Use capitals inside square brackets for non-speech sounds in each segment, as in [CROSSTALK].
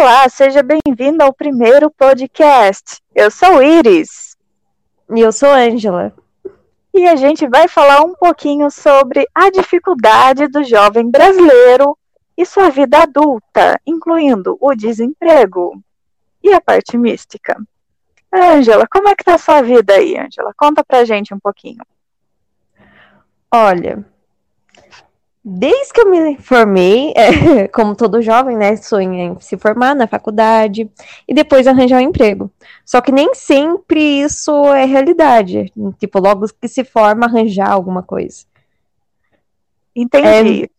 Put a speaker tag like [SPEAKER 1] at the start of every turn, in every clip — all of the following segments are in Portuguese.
[SPEAKER 1] Olá, seja bem-vindo ao primeiro podcast. Eu sou Iris.
[SPEAKER 2] E eu sou Ângela.
[SPEAKER 1] E a gente vai falar um pouquinho sobre a dificuldade do jovem brasileiro e sua vida adulta, incluindo o desemprego e a parte mística. Ângela, como é que tá a sua vida aí, Ângela? Conta pra gente um pouquinho.
[SPEAKER 2] Olha, Desde que eu me formei, é, [LAUGHS] como todo jovem, né, sonha em se formar na faculdade e depois arranjar um emprego. Só que nem sempre isso é realidade. Tipo, logo que se forma, arranjar alguma coisa.
[SPEAKER 1] Entendi.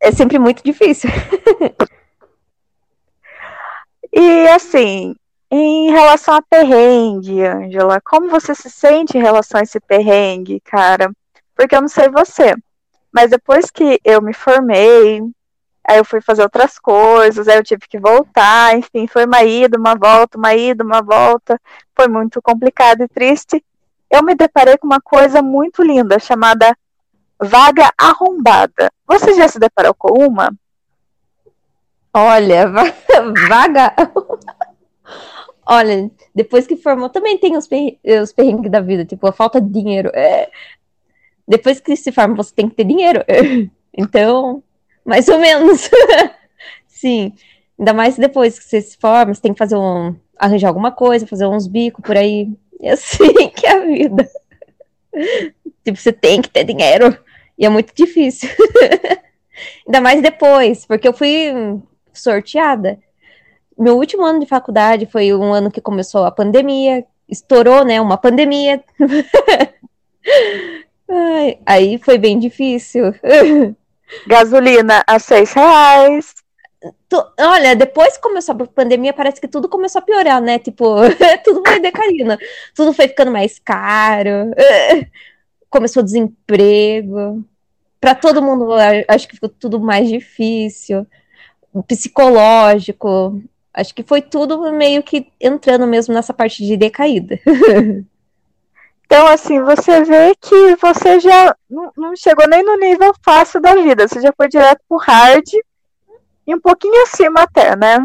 [SPEAKER 2] É, é sempre muito difícil. [LAUGHS]
[SPEAKER 1] e assim, em relação a perrengue, Angela, como você se sente em relação a esse perrengue, cara? Porque eu não sei você. Mas depois que eu me formei, aí eu fui fazer outras coisas, aí eu tive que voltar, enfim, foi uma ida, uma volta, uma ida, uma volta. Foi muito complicado e triste. Eu me deparei com uma coisa muito linda chamada vaga arrombada. Você já se deparou com uma?
[SPEAKER 2] Olha, [LAUGHS] vaga. [LAUGHS] Olha, depois que formou, também tem os, perrengues da vida, tipo, a falta de dinheiro. É, depois que se forma, você tem que ter dinheiro. [LAUGHS] Então, mais ou menos. [LAUGHS] Sim. Ainda mais depois que você se forma, você tem que fazer um. arranjar alguma coisa, fazer uns bicos por aí. E assim [LAUGHS] que é a vida. Tipo, você tem que ter dinheiro. E é muito difícil. Ainda mais depois, porque eu fui sorteada. Meu último ano de faculdade foi um ano que começou a pandemia, estourou, né? Uma pandemia. Ai, aí foi bem difícil. [LAUGHS]
[SPEAKER 1] Gasolina a seis reais.
[SPEAKER 2] Tu, olha, depois que começou a pandemia, parece que tudo começou a piorar, né? Tipo, [LAUGHS] tudo foi decaindo. Tudo foi ficando mais caro. [LAUGHS] Começou o desemprego. Para todo mundo, acho que ficou tudo mais difícil. Psicológico. Acho que foi tudo meio que entrando mesmo nessa parte de decaída.
[SPEAKER 1] Então, assim, você vê que você já não chegou nem no nível fácil da vida, você já foi direto pro hard e um pouquinho acima até, né?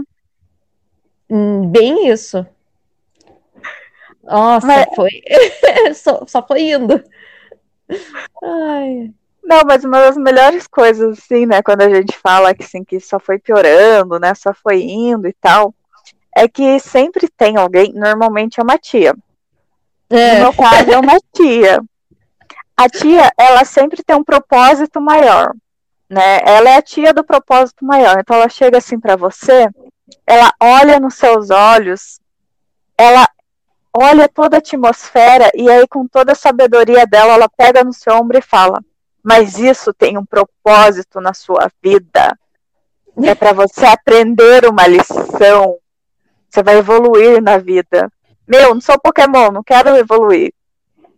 [SPEAKER 2] Hum, bem isso. Nossa, mas... foi. [LAUGHS] só, só foi indo.
[SPEAKER 1] Ai. Não, mas uma das melhores coisas, assim, né, quando a gente fala que, assim, que só foi piorando, né, só foi indo e tal, é que sempre tem alguém, normalmente é uma tia, é. No meu caso, é uma tia. A tia, ela sempre tem um propósito maior, né? Ela é a tia do propósito maior. Então, ela chega assim para você, ela olha nos seus olhos, ela olha toda a atmosfera e aí, com toda a sabedoria dela, ela pega no seu ombro e fala: Mas isso tem um propósito na sua vida. É para você aprender uma lição. Você vai evoluir na vida. Meu, não sou Pokémon, não quero evoluir.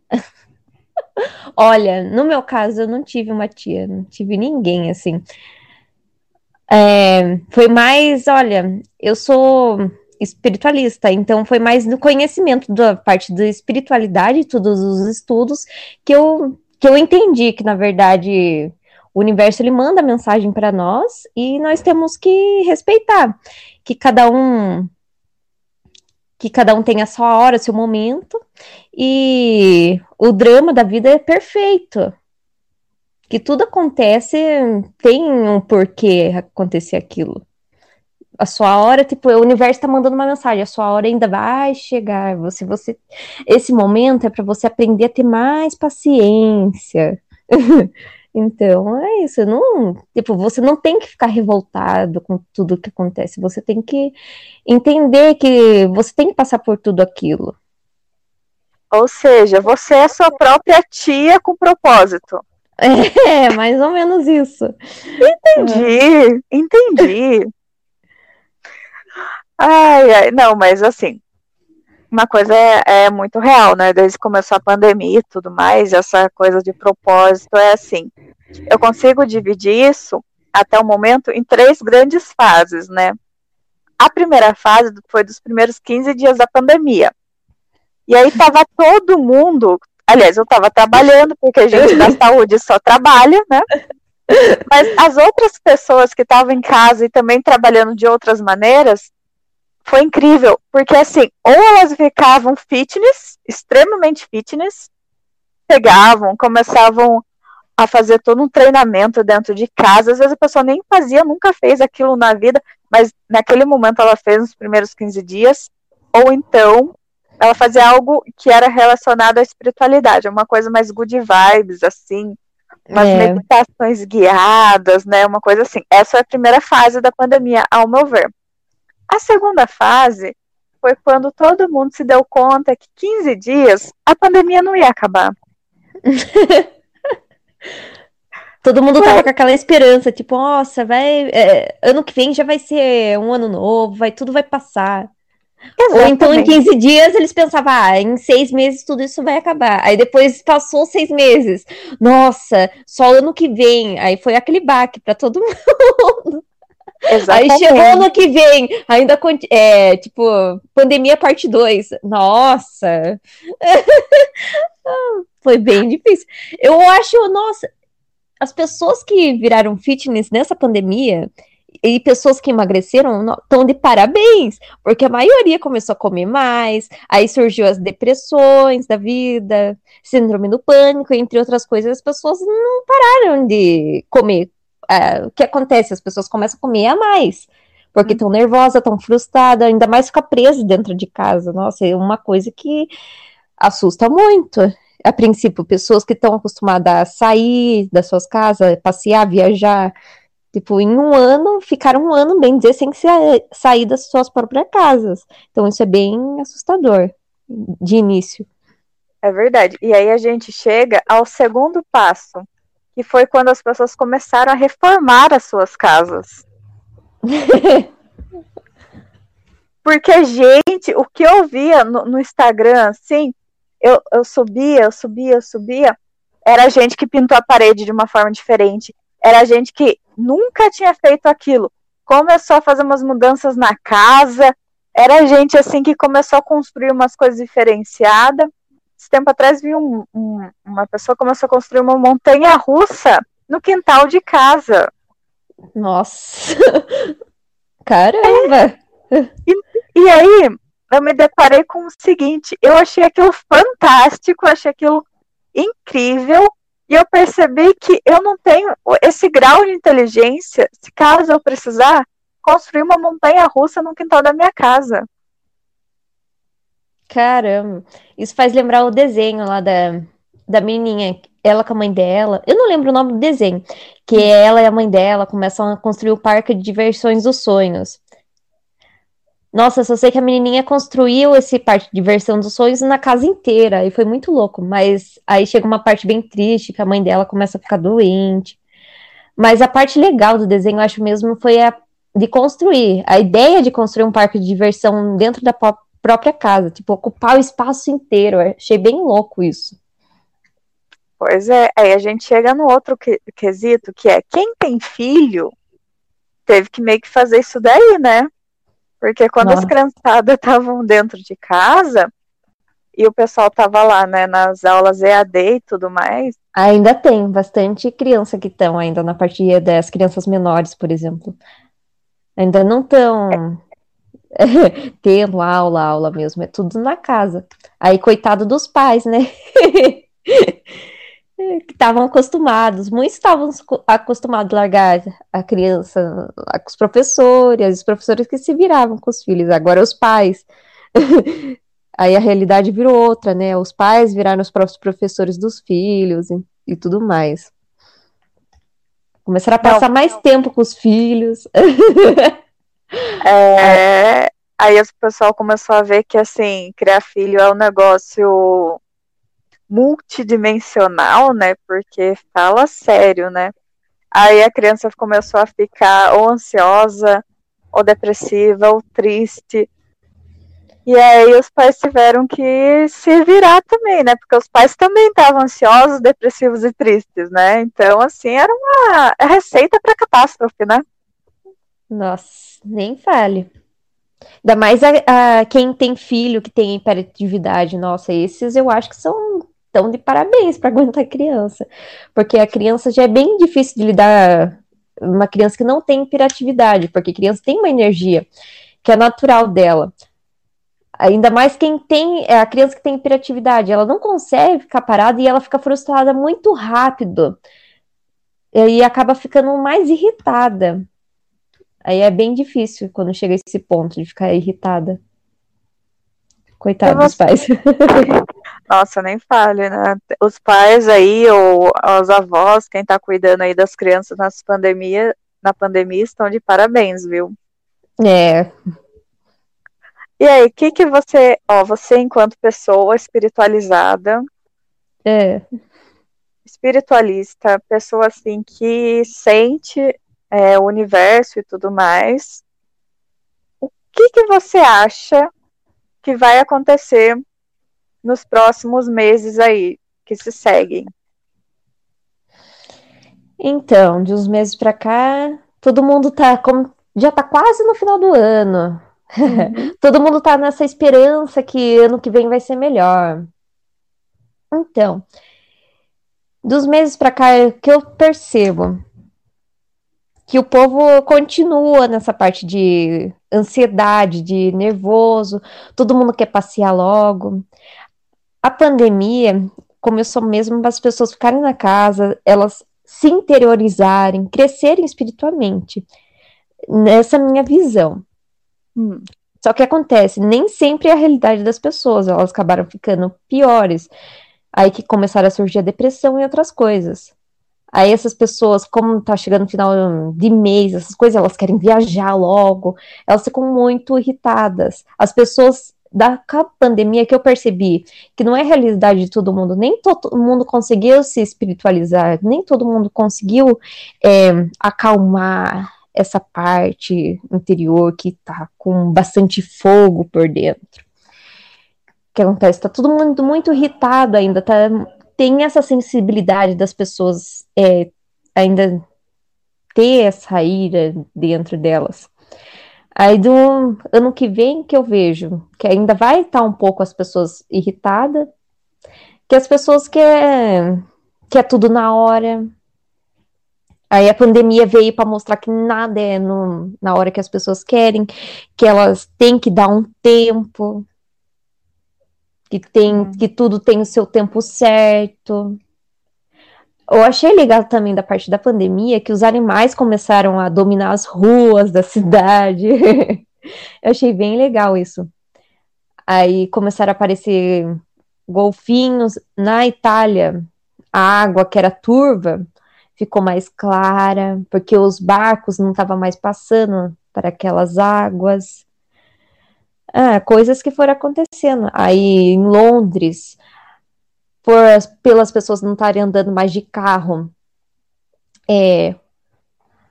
[SPEAKER 1] [LAUGHS]
[SPEAKER 2] Olha, no meu caso, eu não tive uma tia, não tive ninguém assim. É, foi mais, olha, eu sou espiritualista, então foi mais no conhecimento da parte da espiritualidade, todos os estudos, que eu, que eu entendi que, na verdade, o universo ele manda mensagem para nós e nós temos que respeitar, que cada um que cada um tem a sua hora, seu momento, e o drama da vida é perfeito. Que tudo acontece, tem um porquê acontecer aquilo. A sua hora, tipo, o universo está mandando uma mensagem, a sua hora ainda vai chegar. Você, você, esse momento é para você aprender a ter mais paciência. [LAUGHS] Então, é isso. Não, tipo, você não tem que ficar revoltado com tudo que acontece. Você tem que entender que você tem que passar por tudo aquilo.
[SPEAKER 1] Ou seja, você é sua própria tia com propósito. [LAUGHS]
[SPEAKER 2] É, mais ou menos isso.
[SPEAKER 1] Entendi, entendi. [LAUGHS] Ai, ai, não, mas assim, uma coisa é, é, muito real, né? Desde que começou a pandemia e tudo mais, essa coisa de propósito é assim. Eu consigo dividir isso até o momento em três grandes fases, né? A primeira fase foi dos primeiros 15 dias da pandemia. E aí tava todo mundo, aliás, eu tava trabalhando, porque a gente da [LAUGHS] saúde só trabalha, né? Mas as outras pessoas que estavam em casa e também trabalhando de outras maneiras, foi incrível, porque assim, ou elas ficavam fitness, extremamente fitness, pegavam, começavam a fazer todo um treinamento dentro de casa. Às vezes a pessoa nem fazia, nunca fez aquilo na vida, mas naquele momento ela fez nos primeiros 15 dias. Ou então ela fazia algo que era relacionado à espiritualidade, uma coisa mais good vibes, assim, umas é. meditações guiadas, né? Uma coisa assim. Essa é a primeira fase da pandemia, ao meu ver. A segunda fase foi quando todo mundo se deu conta que 15 dias a pandemia não ia acabar. [LAUGHS]
[SPEAKER 2] Todo mundo tava com aquela esperança, tipo, nossa, vai. É, ano que vem já vai ser um ano novo, vai, tudo vai passar. Exatamente. Ou então em 15 dias eles pensavam, ah, em seis meses tudo isso vai acabar. Aí depois passou seis meses. Nossa, só ano que vem. Aí foi aquele baque para todo [LAUGHS] mundo. Exatamente. Aí chegou ano que vem, ainda é, tipo, pandemia parte 2. Nossa. [LAUGHS] Foi bem difícil. Eu acho, nossa, as pessoas que viraram fitness nessa pandemia e pessoas que emagreceram estão de parabéns, porque a maioria começou a comer mais, aí surgiu as depressões da vida, síndrome do pânico, entre outras coisas, as pessoas não pararam de comer. É, o que acontece? As pessoas começam a comer a mais, porque estão nervosas, estão frustradas, ainda mais ficar presas dentro de casa. Nossa, é uma coisa que assusta muito a princípio, pessoas que estão acostumadas a sair das suas casas, passear, viajar, tipo, em um ano, ficaram um ano, bem dizer, sem sair das suas próprias casas. Então, isso é bem assustador de início.
[SPEAKER 1] É verdade. E aí a gente chega ao segundo passo, que foi quando as pessoas começaram a reformar as suas casas. [LAUGHS] Porque, gente, o que eu via no, no Instagram, assim, eu, eu subia, eu subia, eu subia, era gente que pintou a parede de uma forma diferente. Era gente que nunca tinha feito aquilo. Começou a fazer umas mudanças na casa. Era gente assim que começou a construir umas coisas diferenciadas. Esse tempo atrás vi um, um, uma pessoa começou a construir uma montanha russa no quintal de casa.
[SPEAKER 2] Nossa! [LAUGHS] Caramba!
[SPEAKER 1] É. E, e aí, eu me deparei com o seguinte: eu achei aquilo fantástico, achei aquilo incrível, e eu percebi que eu não tenho esse grau de inteligência, se caso eu precisar, construir uma montanha russa no quintal da minha casa.
[SPEAKER 2] Caramba, isso faz lembrar o desenho lá da, da menininha, ela com a mãe dela, eu não lembro o nome do desenho, que ela e a mãe dela começam a construir o parque de diversões dos sonhos. Nossa, só sei que a menininha construiu esse parte de diversão dos sonhos na casa inteira e foi muito louco. Mas aí chega uma parte bem triste, que a mãe dela começa a ficar doente. Mas a parte legal do desenho, eu acho mesmo, foi a de construir. A ideia de construir um parque de diversão dentro da própria casa, tipo, ocupar o espaço inteiro. Eu achei bem louco isso.
[SPEAKER 1] Pois é, aí a gente chega no outro quesito, que é quem tem filho teve que meio que fazer isso daí, né? Porque quando Nossa. as criançadas estavam dentro de casa e o pessoal tava lá, né, nas aulas EAD e tudo mais.
[SPEAKER 2] Ainda tem bastante criança que estão ainda na partilha das crianças menores, por exemplo. Ainda não estão é. [LAUGHS] tendo aula, aula mesmo, é tudo na casa. Aí, coitado dos pais, né? [LAUGHS] que estavam acostumados, muitos estavam acostumados a largar a criança com os professores, os professores que se viravam com os filhos, agora os pais. [LAUGHS] Aí a realidade virou outra, né? Os pais viraram os próprios professores dos filhos e, e tudo mais. Começaram a passar Não. mais tempo com os filhos.
[SPEAKER 1] É, aí o pessoal começou a ver que assim, criar filho é um negócio multidimensional, né? Porque fala sério, né? Aí a criança começou a ficar ou ansiosa, ou depressiva, ou triste. E aí os pais tiveram que se virar também, né? Porque os pais também estavam ansiosos, depressivos e tristes, né? Então, assim, era uma receita para catástrofe, né?
[SPEAKER 2] Nossa, nem fale. Ainda mais a, a, quem tem filho que tem hiperatividade, nossa, esses eu acho que são então, de parabéns para [LAUGHS] aguentar a criança. Porque a criança já é bem difícil de lidar. Uma criança que não tem hiperatividade, porque criança tem uma energia. que é natural dela. Ainda mais quem tem, é a criança que tem hiperatividade, ela não consegue ficar parada e ela fica frustrada muito rápido. E acaba ficando mais irritada. Aí é bem difícil quando chega a esse ponto de ficar irritada. Coitado dos pais. [LAUGHS]
[SPEAKER 1] Nossa, nem fale, né? Os pais aí, ou os avós, quem tá cuidando aí das crianças nas pandemia, na pandemia, estão de parabéns, viu?
[SPEAKER 2] É.
[SPEAKER 1] E aí, o que que você, ó, você enquanto pessoa espiritualizada,
[SPEAKER 2] é.
[SPEAKER 1] espiritualista, pessoa assim que sente é, o universo e tudo mais, o que que você acha que vai acontecer nos próximos meses aí que se seguem?
[SPEAKER 2] Então, de uns meses para cá, todo mundo tá como já tá quase no final do ano. Uhum. [LAUGHS] todo mundo tá nessa esperança que ano que vem vai ser melhor. Então, dos meses para cá, é que eu percebo que o povo continua nessa parte de ansiedade, de nervoso, todo mundo quer passear logo. A pandemia começou mesmo para as pessoas ficarem na casa, elas se interiorizarem, crescerem espiritualmente. Nessa minha visão. Hum. Só que acontece, nem sempre é a realidade das pessoas, elas acabaram ficando piores. Aí que começaram a surgir a depressão e outras coisas. Aí essas pessoas, como tá chegando final de mês, essas coisas, elas querem viajar logo, elas ficam muito irritadas. As pessoas da pandemia que eu percebi que não é realidade de todo mundo, nem todo mundo conseguiu se espiritualizar, nem todo mundo conseguiu é, acalmar essa parte interior que tá com bastante fogo por dentro. O que acontece? Tá todo mundo muito irritado ainda, tá tem essa sensibilidade das pessoas é, ainda ter essa ira dentro delas. Aí do ano que vem que eu vejo que ainda vai estar um pouco as pessoas irritadas, que as pessoas quer, quer tudo na hora. Aí a pandemia veio para mostrar que nada é no, na hora que as pessoas querem, que elas têm que dar um tempo, que tem uhum. que tudo tem o seu tempo certo. Eu achei legal também da parte da pandemia que os animais começaram a dominar as ruas da cidade. [LAUGHS] Eu achei bem legal isso. Aí começaram a aparecer golfinhos na Itália. A água que era turva ficou mais clara, porque os barcos não estavam mais passando para aquelas águas. Ah, coisas que foram acontecendo. Aí em Londres, por, pelas pessoas não estarem andando mais de carro, é,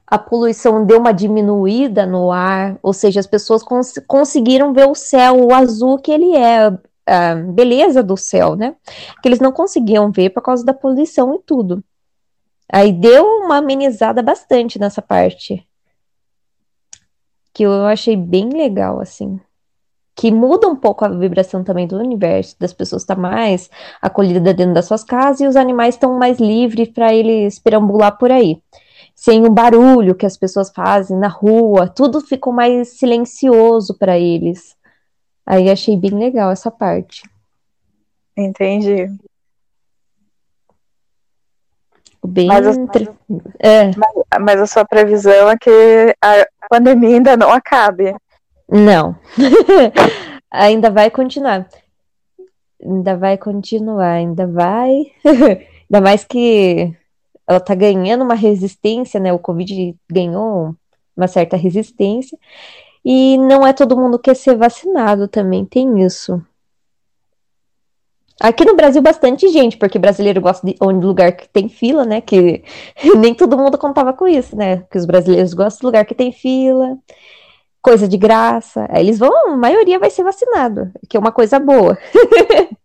[SPEAKER 2] a poluição deu uma diminuída no ar, ou seja, as pessoas cons conseguiram ver o céu, o azul que ele é, a beleza do céu, né? Que eles não conseguiam ver por causa da poluição e tudo. Aí deu uma amenizada bastante nessa parte. Que eu achei bem legal, assim que muda um pouco a vibração também do universo, das pessoas estar tá mais acolhidas dentro das suas casas e os animais estão mais livres para eles perambular por aí. Sem o barulho que as pessoas fazem na rua, tudo ficou mais silencioso para eles. Aí achei bem legal essa parte.
[SPEAKER 1] Entendi.
[SPEAKER 2] Bem mas, a,
[SPEAKER 1] é. mas, mas a sua previsão é que a pandemia ainda não acabe.
[SPEAKER 2] Não. [LAUGHS] ainda vai continuar. Ainda vai continuar, ainda vai. [LAUGHS] ainda mais que ela tá ganhando uma resistência, né? O Covid ganhou uma certa resistência. E não é todo mundo que quer ser vacinado também, tem isso. Aqui no Brasil, bastante gente, porque brasileiro gosta de onde lugar que tem fila, né? Que [LAUGHS] nem todo mundo contava com isso, né? Que os brasileiros gostam de lugar que tem fila coisa de graça. Aí eles vão, a maioria vai ser vacinado, que é uma coisa boa. [LAUGHS]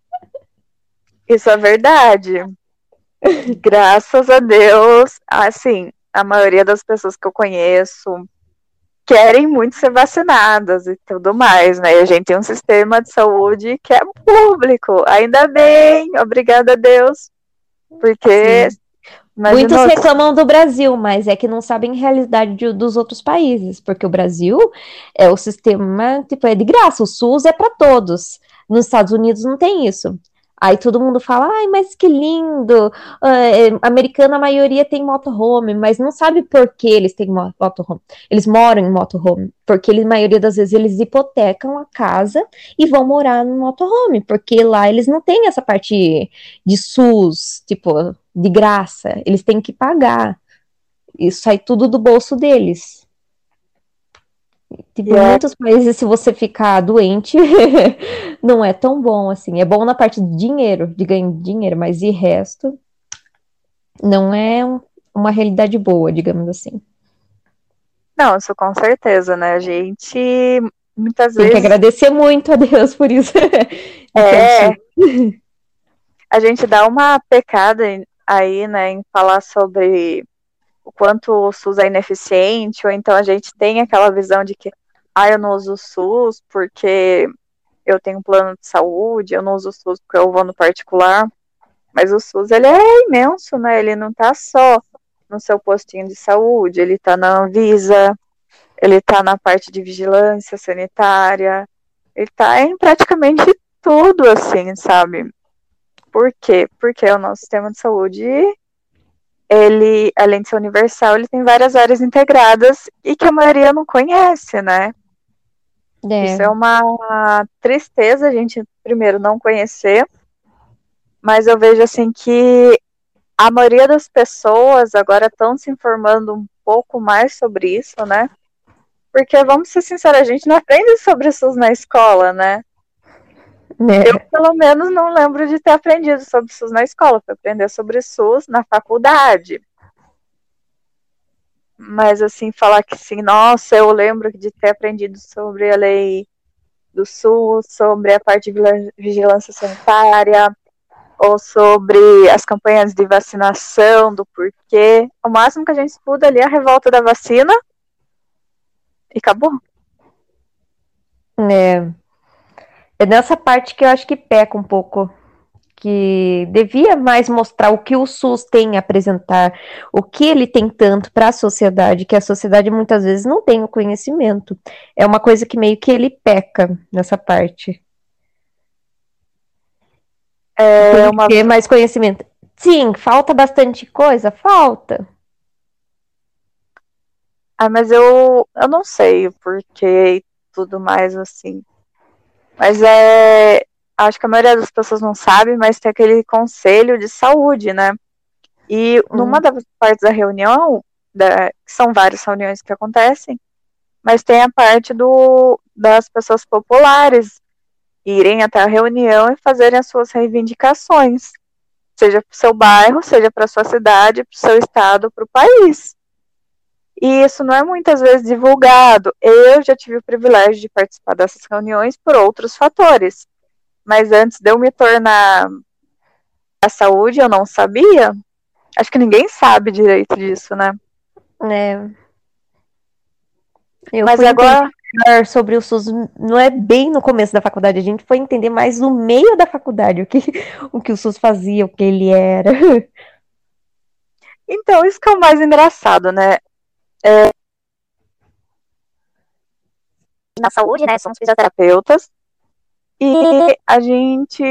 [SPEAKER 1] Isso é verdade. Graças a Deus, assim, a maioria das pessoas que eu conheço querem muito ser vacinadas e tudo mais, né? E a gente tem um sistema de saúde que é público, ainda bem, obrigada a Deus, porque Sim.
[SPEAKER 2] Muitos reclamam do Brasil, mas é que não sabem a realidade de, dos outros países, porque o Brasil é o sistema, tipo, é de graça, o SUS é para todos. Nos Estados Unidos não tem isso. Aí todo mundo fala, ai, mas que lindo! Uh, americana, a maioria tem motorhome, mas não sabe por que eles têm motorhome. Eles moram em motorhome, porque a maioria das vezes eles hipotecam a casa e vão morar no motorhome, porque lá eles não têm essa parte de SUS, tipo, de graça. Eles têm que pagar. Isso sai tudo do bolso deles. Tipo, yeah. muitos países, se você ficar doente, [LAUGHS] não é tão bom assim. É bom na parte de dinheiro, de ganhar dinheiro, mas de resto, não é uma realidade boa, digamos assim.
[SPEAKER 1] Não, isso com certeza, né? A gente muitas
[SPEAKER 2] Tem
[SPEAKER 1] vezes.
[SPEAKER 2] Tem que agradecer muito a Deus por isso. [LAUGHS]
[SPEAKER 1] é. a gente dá uma pecada aí, né, em falar sobre o quanto o SUS é ineficiente, ou então a gente tem aquela visão de que, ah, eu não uso o SUS porque eu tenho um plano de saúde, eu não uso o SUS porque eu vou no particular. Mas o SUS, ele é imenso, né? Ele não tá só no seu postinho de saúde, ele tá na Anvisa, ele tá na parte de vigilância sanitária, ele tá em praticamente tudo, assim, sabe? Por quê? Porque o nosso sistema de saúde ele, além de ser universal, ele tem várias áreas integradas e que a maioria não conhece, né? É. Isso é uma tristeza a gente, primeiro, não conhecer, mas eu vejo assim que a maioria das pessoas agora estão se informando um pouco mais sobre isso, né? Porque, vamos ser sinceros, a gente não aprende sobre SUS na escola, né? É. Eu, pelo menos, não lembro de ter aprendido sobre SUS na escola. Fui aprender sobre SUS na faculdade. Mas, assim, falar que sim, nossa, eu lembro de ter aprendido sobre a lei do SUS, sobre a parte de vigilância sanitária, ou sobre as campanhas de vacinação, do porquê. O máximo que a gente estuda ali é a revolta da vacina e acabou.
[SPEAKER 2] É, é nessa parte que eu acho que peca um pouco. Que devia mais mostrar o que o SUS tem a apresentar, o que ele tem tanto para a sociedade, que a sociedade muitas vezes não tem o conhecimento. É uma coisa que meio que ele peca nessa parte. É uma... Ter mais conhecimento. Sim, falta bastante coisa, falta.
[SPEAKER 1] Ah, mas eu, eu não sei porque tudo mais assim. Mas é. Acho que a maioria das pessoas não sabe, mas tem aquele conselho de saúde, né? E hum. numa das partes da reunião, da, que são várias reuniões que acontecem, mas tem a parte do, das pessoas populares irem até a reunião e fazerem as suas reivindicações, seja para o seu bairro, seja para a sua cidade, para o seu estado, para o país. E isso não é muitas vezes divulgado. Eu já tive o privilégio de participar dessas reuniões por outros fatores. Mas antes de eu me tornar a saúde, eu não sabia. Acho que ninguém sabe direito disso, né?
[SPEAKER 2] É. Eu Mas agora sobre o SUS não é bem no começo da faculdade, a gente foi entender mais no meio da faculdade o que [LAUGHS] o, que o SUS fazia, o que ele era.
[SPEAKER 1] Então, isso que é o mais engraçado, né? É, na saúde, né? Somos fisioterapeutas. E a gente.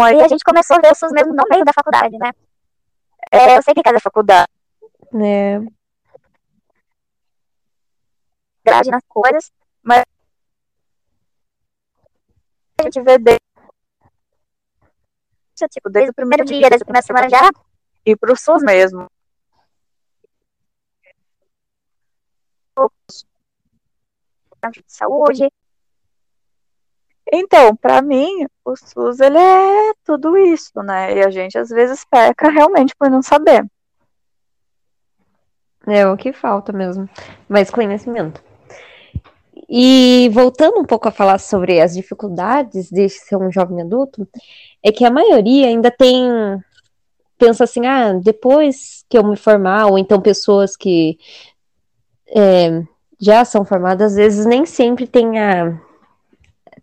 [SPEAKER 1] Aí a gente começou a ver os mesmo no meio da faculdade, né? É, eu sei que cada faculdade.
[SPEAKER 2] É.
[SPEAKER 1] Grade nas coisas, mas a gente vê desde, tipo, desde o primeiro dia, desde a primeira semana já e para o SUS mesmo. de saúde. Então, para mim, o SUS ele é tudo isso, né? E a gente às vezes peca realmente por não saber.
[SPEAKER 2] É o que falta mesmo, mais conhecimento. E voltando um pouco a falar sobre as dificuldades de ser um jovem adulto, é que a maioria ainda tem pensa assim, ah, depois que eu me formar, ou então pessoas que é, já são formadas, às vezes nem sempre tem a,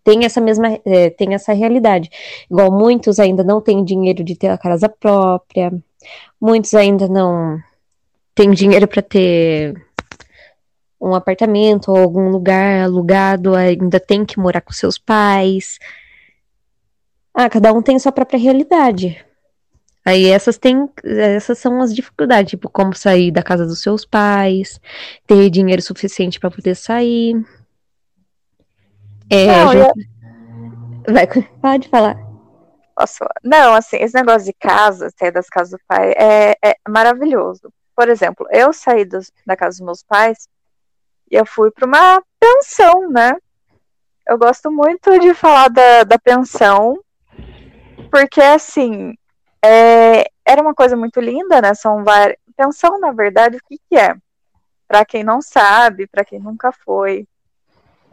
[SPEAKER 2] tem essa mesma é, tem essa realidade. Igual muitos ainda não têm dinheiro de ter a casa própria, muitos ainda não têm dinheiro para ter um apartamento ou algum lugar alugado, ainda tem que morar com seus pais. Ah, cada um tem sua própria realidade. Aí essas tem, essas são as dificuldades, tipo, como sair da casa dos seus pais, ter dinheiro suficiente para poder sair. É, Não, gente... eu... [LAUGHS] Vai, pode falar.
[SPEAKER 1] Posso? Não, assim, esse negócio de casa, sair das casas do pai, é, é maravilhoso. Por exemplo, eu saí dos, da casa dos meus pais e eu fui para uma pensão, né? Eu gosto muito de falar da, da pensão, porque assim, é, era uma coisa muito linda, né? São várias. Pensão, na verdade, o que, que é? Para quem não sabe, para quem nunca foi,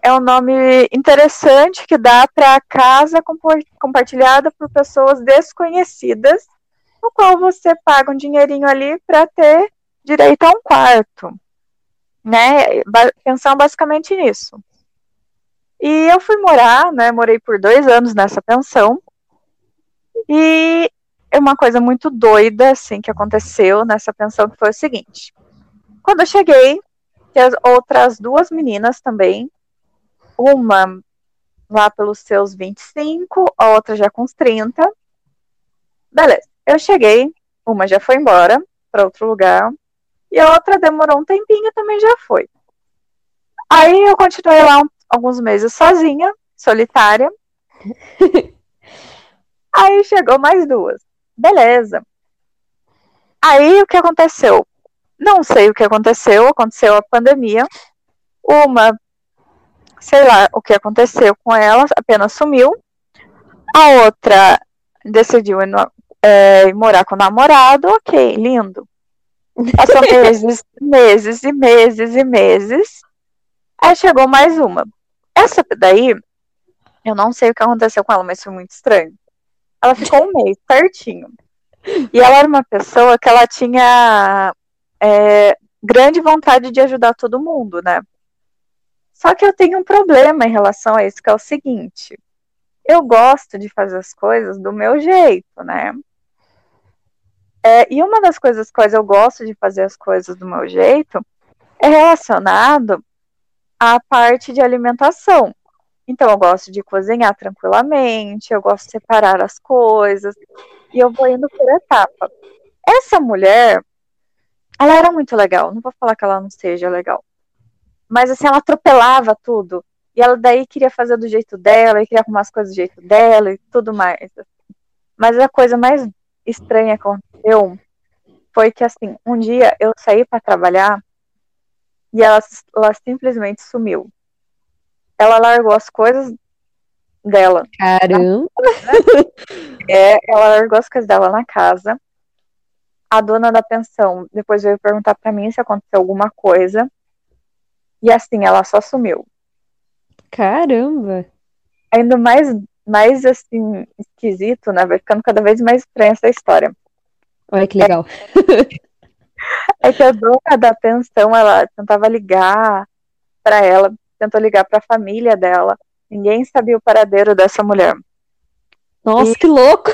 [SPEAKER 1] é um nome interessante que dá para casa compartilhada por pessoas desconhecidas, no qual você paga um dinheirinho ali para ter direito a um quarto, né? Pensão basicamente nisso. E eu fui morar, né? Morei por dois anos nessa pensão. E uma coisa muito doida, assim, que aconteceu nessa pensão, que foi o seguinte. Quando eu cheguei, tinha outras duas meninas também, uma lá pelos seus 25, a outra já com uns 30. Beleza, eu cheguei, uma já foi embora para outro lugar, e a outra demorou um tempinho também já foi. Aí eu continuei lá um, alguns meses sozinha, solitária. [LAUGHS] Aí chegou mais duas. Beleza. Aí o que aconteceu? Não sei o que aconteceu, aconteceu a pandemia. Uma, sei lá o que aconteceu com ela, apenas sumiu. A outra decidiu ir, no, é, morar com o namorado, ok, lindo. Passou meses, [LAUGHS] meses e meses e meses. Aí chegou mais uma. Essa daí, eu não sei o que aconteceu com ela, mas foi muito estranho. Ela ficou um mês certinho. E ela era uma pessoa que ela tinha é, grande vontade de ajudar todo mundo, né? Só que eu tenho um problema em relação a isso, que é o seguinte: eu gosto de fazer as coisas do meu jeito, né? É, e uma das coisas quais eu gosto de fazer as coisas do meu jeito é relacionado à parte de alimentação. Então, eu gosto de cozinhar tranquilamente, eu gosto de separar as coisas, e eu vou indo por etapa. Essa mulher, ela era muito legal, não vou falar que ela não seja legal, mas assim, ela atropelava tudo, e ela daí queria fazer do jeito dela, e queria arrumar as coisas do jeito dela, e tudo mais. Mas a coisa mais estranha que aconteceu foi que, assim, um dia eu saí para trabalhar, e ela, ela simplesmente sumiu ela largou as coisas dela.
[SPEAKER 2] Caramba!
[SPEAKER 1] É, ela largou as coisas dela na casa. A dona da pensão depois veio perguntar para mim se aconteceu alguma coisa. E assim, ela só sumiu.
[SPEAKER 2] Caramba!
[SPEAKER 1] Ainda mais, mais assim, esquisito, né? Vai ficando cada vez mais estranha essa história.
[SPEAKER 2] Olha que legal.
[SPEAKER 1] É, é que a dona da pensão, ela tentava ligar para ela tentou ligar para a família dela. Ninguém sabia o paradeiro dessa mulher.
[SPEAKER 2] Nossa, e, que louco!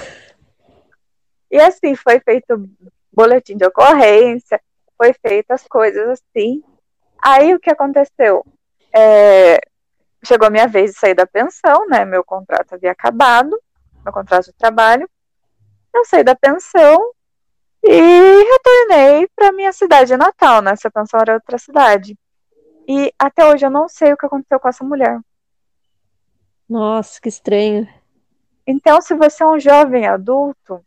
[SPEAKER 1] E assim, foi feito boletim de ocorrência, foi feitas coisas assim. Aí o que aconteceu? É, chegou a minha vez de sair da pensão, né? Meu contrato havia acabado, meu contrato de trabalho. Eu saí da pensão e retornei para minha cidade natal, né? Essa pensão era outra cidade. E até hoje eu não sei o que aconteceu com essa mulher.
[SPEAKER 2] Nossa, que estranho.
[SPEAKER 1] Então, se você é um jovem adulto,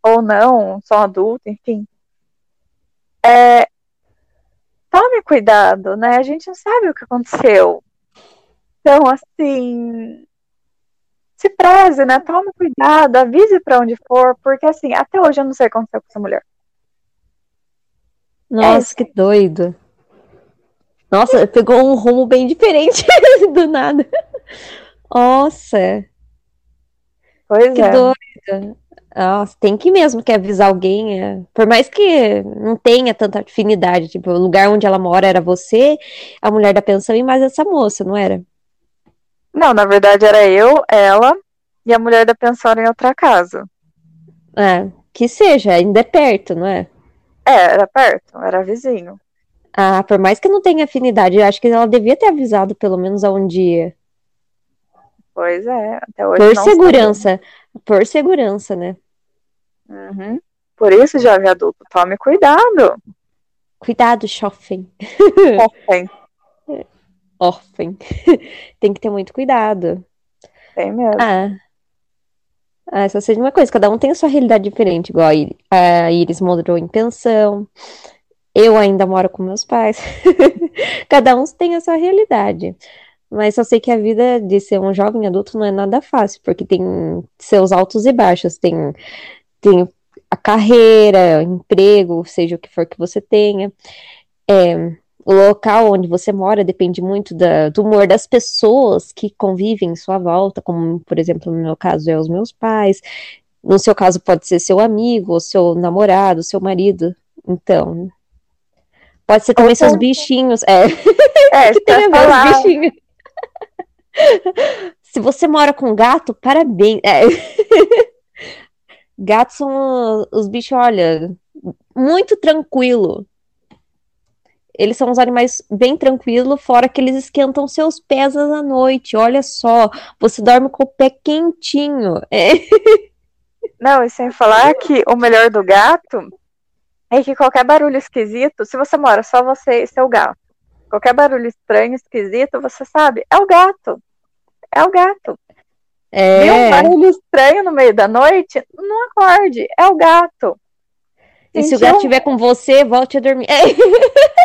[SPEAKER 1] ou não, só adulto, enfim, é, tome cuidado, né? A gente não sabe o que aconteceu. Então, assim, se preze, né? Tome cuidado, avise para onde for, porque assim, até hoje eu não sei o que aconteceu com essa mulher.
[SPEAKER 2] Nossa, é que doido. Nossa, pegou um rumo bem diferente [LAUGHS] do nada. Nossa.
[SPEAKER 1] Pois
[SPEAKER 2] que
[SPEAKER 1] é.
[SPEAKER 2] doida. Nossa, tem que mesmo que avisar alguém. É. Por mais que não tenha tanta afinidade. Tipo, o lugar onde ela mora era você, a mulher da pensão e mais essa moça, não era?
[SPEAKER 1] Não, na verdade era eu, ela e a mulher da pensão em outra casa.
[SPEAKER 2] É, que seja, ainda é perto, não é?
[SPEAKER 1] É, era perto, era vizinho.
[SPEAKER 2] Ah, por mais que não tenha afinidade, eu acho que ela devia ter avisado pelo menos aonde.
[SPEAKER 1] Pois é, até hoje.
[SPEAKER 2] Por segurança.
[SPEAKER 1] sabemos.
[SPEAKER 2] Por segurança, né?
[SPEAKER 1] Uhum. Por isso, jovem adulto, tome cuidado.
[SPEAKER 2] Cuidado, jovem.
[SPEAKER 1] Tem,
[SPEAKER 2] Órfão. Tem que ter muito cuidado.
[SPEAKER 1] tem mesmo.
[SPEAKER 2] Ah. Ah, só seja uma coisa, cada um tem a sua realidade diferente, igual a Iris, a Iris morou em pensão, eu ainda moro com meus pais. [LAUGHS] Cada um tem a sua realidade. Mas só sei que a vida de ser um jovem adulto não é nada fácil, porque tem seus altos e baixos, tem, tem a carreira, emprego, seja o que for que você tenha. É, o local onde você mora depende muito da- do humor das pessoas que convivem em sua volta, como, por exemplo, no meu caso, é os meus pais. No seu caso, pode ser seu amigo, ou seu namorado, seu marido. Então, pode ser também seus
[SPEAKER 1] Concordo.
[SPEAKER 2] bichinhos. É, [LAUGHS]
[SPEAKER 1] É,
[SPEAKER 2] que tem
[SPEAKER 1] falar,
[SPEAKER 2] os bichinhos. [LAUGHS] Se você mora com gato, parabéns. É. [LAUGHS] Gatos são os bichos, olha, muito tranquilo. Eles são uns animais bem tranquilos, fora que eles esquentam seus pés à noite. Olha só, você dorme com o pé quentinho. É.
[SPEAKER 1] Não, e sem falar que o melhor do gato é que qualquer barulho esquisito, se você mora só você e seu gato, qualquer barulho estranho, esquisito, você sabe, é o gato. É o gato. Viu um
[SPEAKER 2] É.
[SPEAKER 1] barulho estranho no meio da noite? Não acorde, é o gato.
[SPEAKER 2] E se o
[SPEAKER 1] Sentiu
[SPEAKER 2] gato estiver com você, volte a dormir. É. [LAUGHS]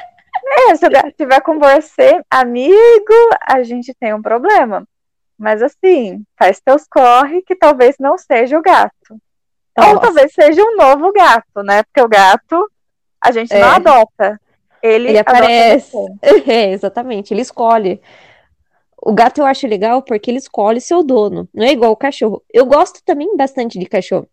[SPEAKER 1] É, se o gato estiver com você, amigo, a gente tem um problema. Mas assim, faz teus corre que talvez não seja o gato. Ou talvez seja um novo gato, né? Porque o gato a gente não
[SPEAKER 2] É.
[SPEAKER 1] adota. Ele,
[SPEAKER 2] Ele aparece. [LAUGHS] É, exatamente, ele escolhe. O gato eu acho legal porque ele escolhe seu dono, não é igual o cachorro. Eu gosto também bastante de cachorro.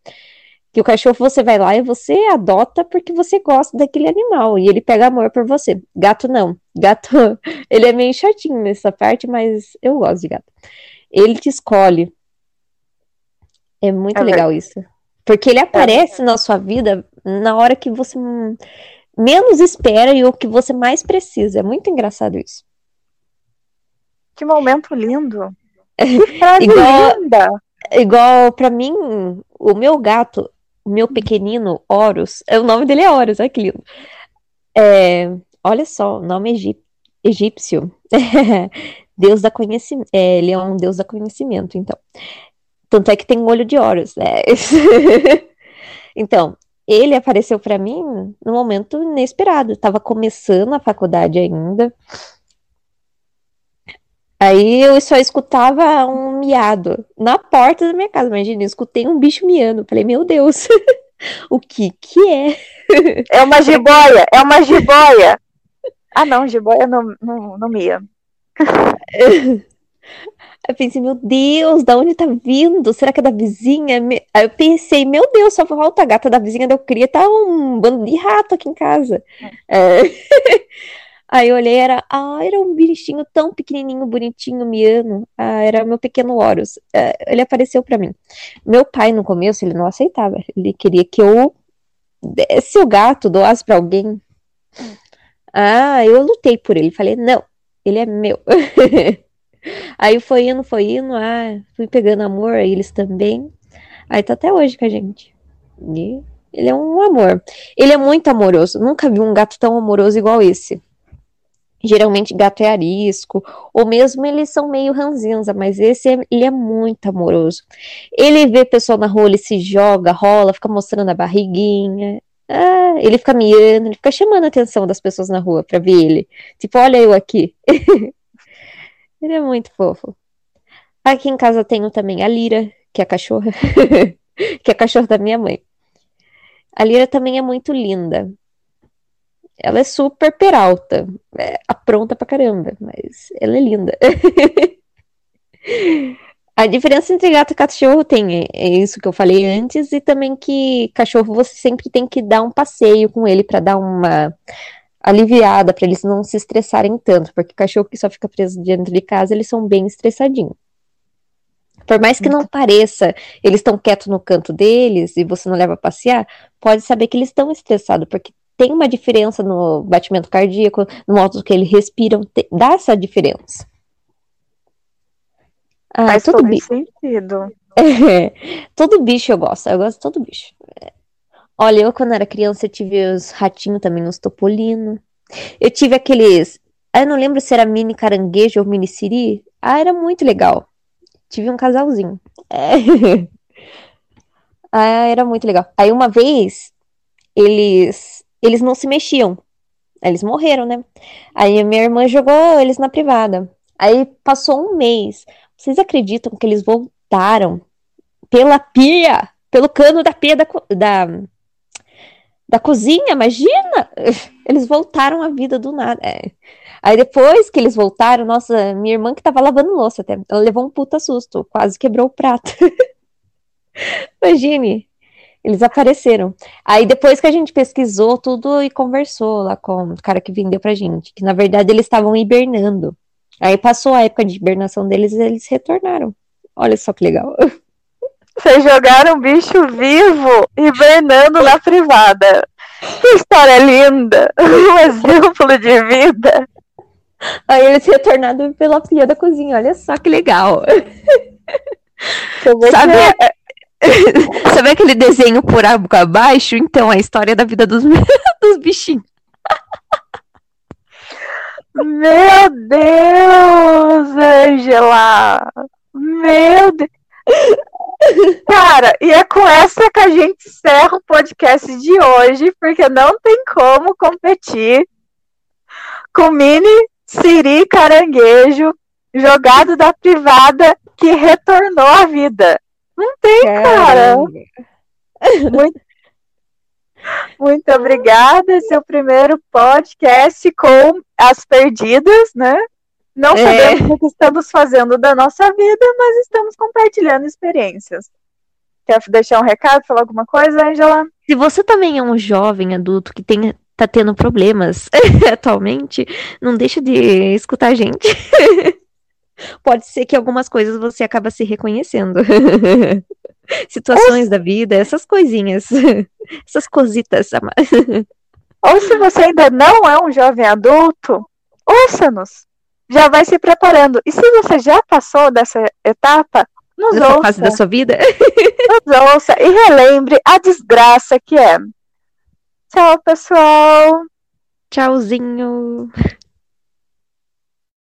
[SPEAKER 2] Que o cachorro você vai lá e você adota porque você gosta daquele animal e ele pega amor por você. Gato não. [LAUGHS] Gato, ele é meio chatinho nessa parte, mas eu gosto de gato. Ele te escolhe. É muito
[SPEAKER 1] É
[SPEAKER 2] legal isso. Porque ele aparece na sua vida na hora que você menos espera e o que você mais precisa. É muito engraçado isso.
[SPEAKER 1] Que momento lindo. [LAUGHS] Que frase
[SPEAKER 2] Igual-
[SPEAKER 1] linda.
[SPEAKER 2] Igual pra mim, o meu gato, o meu pequenino Horus, é, o nome dele é Horus, olha que lindo. É, olha só, o nome egí- egípcio. [LAUGHS] Deus da conhecimento. ele é um deus da conhecimento, então. Tanto é que tem um olho de Horus, né? [LAUGHS] Então, ele apareceu pra mim num momento inesperado. Eu tava começando a faculdade ainda. Aí eu só escutava um miado na porta da minha casa. Imagina, eu escutei um bicho miando. Falei, meu Deus, [LAUGHS] o que que é? [LAUGHS]
[SPEAKER 1] É uma jiboia, é uma jiboia. Ah, não, jiboia não, não, não mia.
[SPEAKER 2] Eu pensei, meu Deus, da onde tá vindo? Será que é da vizinha? Aí eu pensei, meu Deus, só falta a gata da vizinha da eu queria tá um bando de rato aqui em casa. É. [LAUGHS] Aí eu olhei, era, ah, era um bichinho tão pequenininho, bonitinho, miando. Ah, era meu pequeno Horus. É, ele apareceu pra mim. Meu pai, no começo, ele não aceitava. Ele queria que eu desse o gato, doasse pra alguém. Ah, eu lutei por ele. Falei, não, ele é meu. [LAUGHS] Aí foi indo, foi indo, ah, fui pegando amor eles também. Aí tá até hoje com a gente. E ele é um amor. Ele é muito amoroso. Nunca vi um gato tão amoroso igual esse. Geralmente gato é arisco, ou mesmo eles são meio ranzinza, mas esse é- ele é muito amoroso. Ele vê pessoa na rua, ele se joga, rola, fica mostrando a barriguinha. Ah, ele fica miando, ele fica chamando a atenção das pessoas na rua pra ver ele. Tipo, olha eu aqui. [LAUGHS] Ele é muito fofo. Aqui em casa eu tenho também a Lira, que é a cachorra, [LAUGHS] que é a cachorra da minha mãe. A Lira também é muito linda. Ela é super peralta, é apronta pra caramba, mas ela é linda. [LAUGHS] A diferença entre gato e cachorro tem é- isso que eu falei antes, e também que cachorro você sempre tem que dar um passeio com ele pra dar uma aliviada, pra eles não se estressarem tanto, porque cachorro que só fica preso dentro de casa, eles são bem estressadinhos. Por mais que não pareça, eles estão quietos no canto deles e você não leva a passear, pode saber que eles estão estressados, porque tem uma diferença no batimento cardíaco, no modo que eles respiram, dá essa diferença.
[SPEAKER 1] Ah, Faz todo bicho. sentido. [LAUGHS]
[SPEAKER 2] É, todo bicho eu gosto, eu gosto de todo bicho. Olha, eu quando era criança eu tive os ratinhos também, os topolino. Eu tive aqueles, ah, eu não lembro se era mini caranguejo ou mini siri. Ah, era muito legal. Tive um casalzinho. É. [LAUGHS] Ah, era muito legal. Aí uma vez eles eles não se mexiam. Eles morreram, né? Aí a minha irmã jogou eles na privada. Aí passou um mês. Vocês acreditam que eles voltaram pela pia, pelo cano da pia da, da, da cozinha? Imagina! [LAUGHS] Eles voltaram à vida do nada. É. Aí depois que eles voltaram, nossa, minha irmã que tava lavando louça até, ela levou um puta susto, quase quebrou o prato. [LAUGHS] Imagine, eles apareceram. Aí depois que a gente pesquisou tudo e conversou lá com o cara que vendeu pra gente, que na verdade eles estavam hibernando. Aí passou a época de hibernação deles e eles retornaram. Olha só que legal. [LAUGHS]
[SPEAKER 1] Vocês jogaram um bicho vivo hibernando na privada. Que história linda! Um [LAUGHS] exemplo de vida.
[SPEAKER 2] Aí eles retornaram pela pia da cozinha. Olha só que legal. [LAUGHS] Sabe, é, [LAUGHS] Sabe aquele desenho por água abaixo? Então, a história da vida dos, dos bichinhos.
[SPEAKER 1] Meu Deus, Angela! Meu Deus! Cara, e é com essa que a gente encerra o podcast de hoje, porque não tem como competir com Mini Siri Caranguejo jogado da privada que retornou à vida. Não tem, cara. Muito, muito obrigada. Esse é o primeiro podcast com as perdidas, né? Não é. sabemos o que estamos fazendo da nossa vida, mas estamos compartilhando experiências. Quer deixar um recado, falar alguma coisa, Angela?
[SPEAKER 2] Se você também é um jovem adulto que tem, tá tendo problemas [LAUGHS] atualmente, não deixa de escutar a gente. [LAUGHS] pode ser que algumas coisas você acaba se reconhecendo. [LAUGHS] Situações Ou... da vida, essas coisinhas, essas cositas.
[SPEAKER 1] Ou se você ainda não é um jovem adulto, ouça-nos. Já vai se preparando. E se você já passou dessa etapa, nos Nessa ouça.
[SPEAKER 2] fase da sua vida? [LAUGHS]
[SPEAKER 1] Nos ouça e relembre a desgraça que é. Tchau, pessoal.
[SPEAKER 2] Tchauzinho.